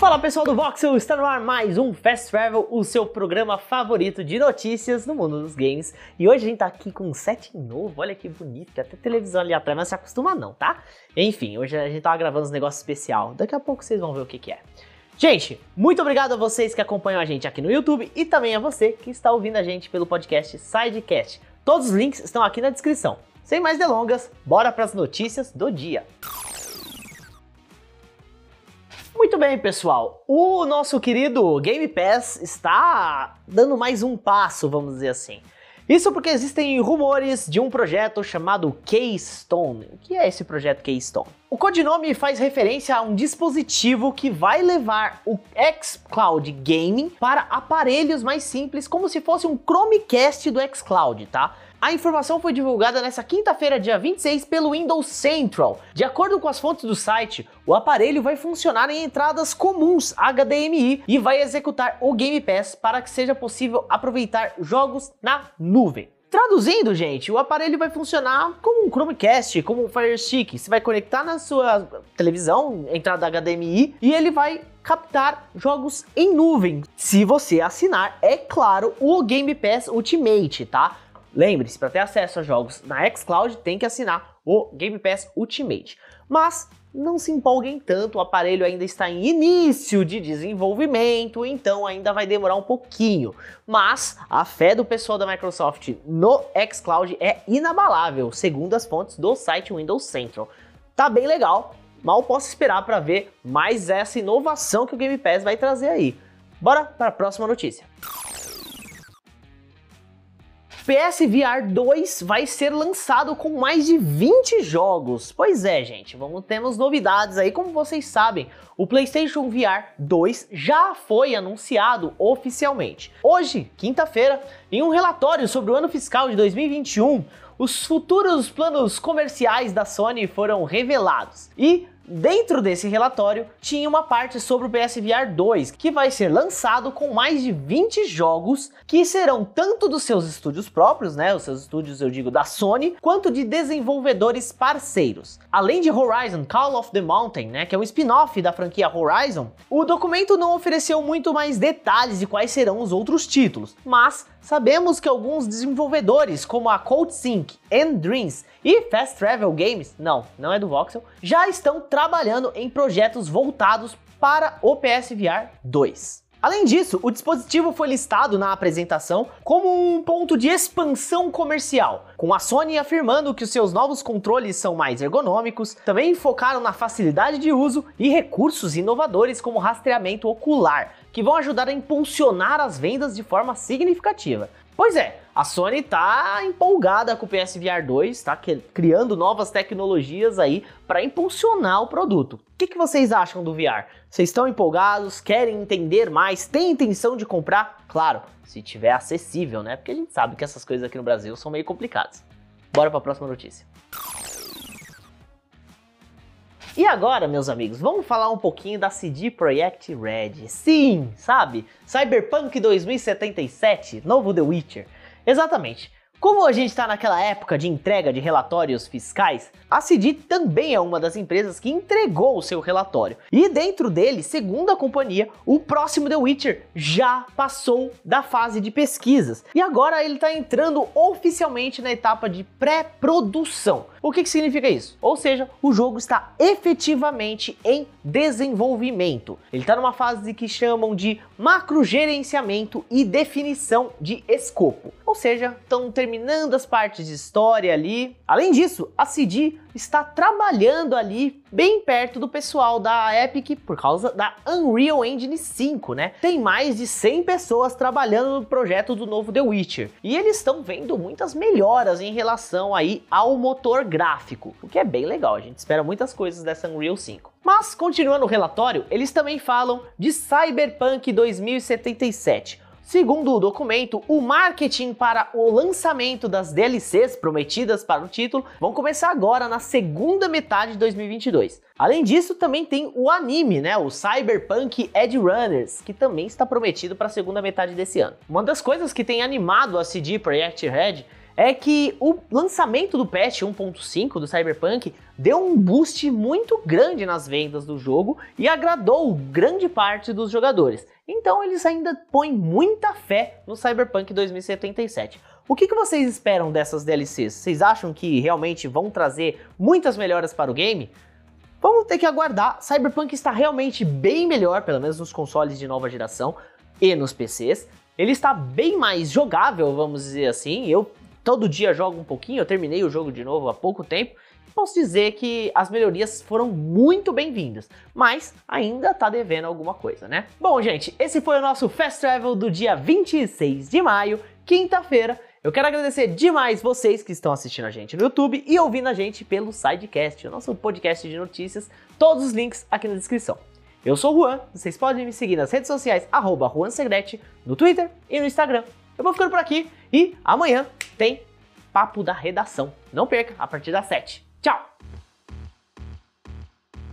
Fala pessoal do Voxel, está no ar mais um Fast Travel, o seu programa favorito de notícias no mundo dos games. E hoje a gente tá aqui com um set novo, olha que bonito, tem até televisão ali atrás, mas se acostuma não, tá? Enfim, hoje a gente tava gravando uns negócios especial, daqui a pouco vocês vão ver o que que é. Gente, muito obrigado a vocês que acompanham a gente aqui no YouTube e também a você que está ouvindo a gente pelo podcast Sidecast. Todos os links estão aqui na descrição. Sem mais delongas, bora para as notícias do dia. Muito bem, pessoal. O nosso querido Game Pass está dando mais um passo, vamos dizer assim. Isso porque existem rumores de um projeto chamado Keystone. O que é esse projeto Keystone? O codinome faz referência a um dispositivo que vai levar o xCloud Gaming para aparelhos mais simples, como se fosse um Chromecast do xCloud, tá? A informação foi divulgada nesta quinta-feira, dia 26, pelo Windows Central. De acordo com as fontes do site, o aparelho vai funcionar em entradas comuns HDMI e vai executar o Game Pass para que seja possível aproveitar jogos na nuvem. Traduzindo, gente, o aparelho vai funcionar como um Chromecast, como um Fire Stick. Você vai conectar na sua televisão, entrada HDMI, e ele vai captar jogos em nuvem. Se você assinar, é claro, o Game Pass Ultimate, tá? Lembre-se, para ter acesso a jogos na xCloud tem que assinar o Game Pass Ultimate. Mas não se empolguem tanto, o aparelho ainda está em início de desenvolvimento, então ainda vai demorar um pouquinho. Mas a fé do pessoal da Microsoft no xCloud é inabalável, segundo as fontes do site Windows Central. Tá bem legal, mal posso esperar para ver mais essa inovação que o Game Pass vai trazer aí. Bora para a próxima notícia. PSVR 2 vai ser lançado com mais de 20 jogos. Pois é, gente, vamos temos novidades aí. Como vocês sabem, o PlayStation VR 2 já foi anunciado oficialmente. Hoje, quinta-feira, em um relatório sobre o ano fiscal de 2021, os futuros planos comerciais da Sony foram revelados. E Dentro desse relatório tinha uma parte sobre o PSVR 2, que vai ser lançado com mais de 20 jogos que serão tanto dos seus estúdios próprios, né, os seus estúdios eu digo da Sony, quanto de desenvolvedores parceiros. Além de Horizon Call of the Mountain, né, que é um spin-off da franquia Horizon, o documento não ofereceu muito mais detalhes de quais serão os outros títulos, mas sabemos que alguns desenvolvedores, como a CodeSync, Dreams e Fast Travel Games, não, não é do Voxel, já estão trabalhando em projetos voltados para o PSVR 2. Além disso, o dispositivo foi listado na apresentação como um ponto de expansão comercial, com a Sony afirmando que os seus novos controles são mais ergonômicos, também focaram na facilidade de uso e recursos inovadores como rastreamento ocular, que vão ajudar a impulsionar as vendas de forma significativa. Pois é, a Sony tá empolgada com o PSVR 2, tá criando novas tecnologias aí para impulsionar o produto. O que, que vocês acham do VR? Vocês estão empolgados? Querem entender mais? Tem intenção de comprar? Claro, se tiver acessível, né? Porque a gente sabe que essas coisas aqui no Brasil são meio complicadas. Bora para a próxima notícia. E agora, meus amigos, vamos falar um pouquinho da CD Projekt Red. Sim, sabe? Cyberpunk 2077, novo The Witcher. Exatamente. Como a gente está naquela época de entrega de relatórios fiscais, a CD também é uma das empresas que entregou o seu relatório. E dentro dele, segundo a companhia, o próximo The Witcher já passou da fase de pesquisas e agora ele está entrando oficialmente na etapa de pré-produção. O que, que significa isso? Ou seja, o jogo está efetivamente em desenvolvimento. Ele está numa fase que chamam de macrogerenciamento e definição de escopo. Ou seja, estão terminando as partes de história ali. Além disso, a CD está trabalhando ali bem perto do pessoal da Epic por causa da Unreal Engine 5, né? Tem mais de 100 pessoas trabalhando no projeto do novo The Witcher e eles estão vendo muitas melhoras em relação aí ao motor gráfico, o que é bem legal. A gente espera muitas coisas dessa Unreal 5. Mas continuando o relatório, eles também falam de Cyberpunk 2077 Segundo o documento, o marketing para o lançamento das DLCs prometidas para o título vão começar agora na segunda metade de 2022. Além disso, também tem o anime, né, o Cyberpunk Edge Runners, que também está prometido para a segunda metade desse ano. Uma das coisas que tem animado a CD Projekt Red é que o lançamento do patch 1.5 do Cyberpunk deu um boost muito grande nas vendas do jogo e agradou grande parte dos jogadores. Então eles ainda põem muita fé no Cyberpunk 2077. O que, que vocês esperam dessas DLCs? Vocês acham que realmente vão trazer muitas melhoras para o game? Vamos ter que aguardar. Cyberpunk está realmente bem melhor, pelo menos nos consoles de nova geração e nos PCs. Ele está bem mais jogável, vamos dizer assim. Eu todo dia jogo um pouquinho, eu terminei o jogo de novo há pouco tempo. Posso dizer que as melhorias foram muito bem-vindas, mas ainda tá devendo alguma coisa, né? Bom, gente, esse foi o nosso Fast Travel do dia 26 de maio, quinta-feira. Eu quero agradecer demais vocês que estão assistindo a gente no YouTube e ouvindo a gente pelo Sidecast, o nosso podcast de notícias. Todos os links aqui na descrição. Eu sou o Juan, vocês podem me seguir nas redes sociais, arroba JuanSegrete, no Twitter e no Instagram. Eu vou ficando por aqui e amanhã tem Papo da Redação. Não perca, a partir das 7. Tchau!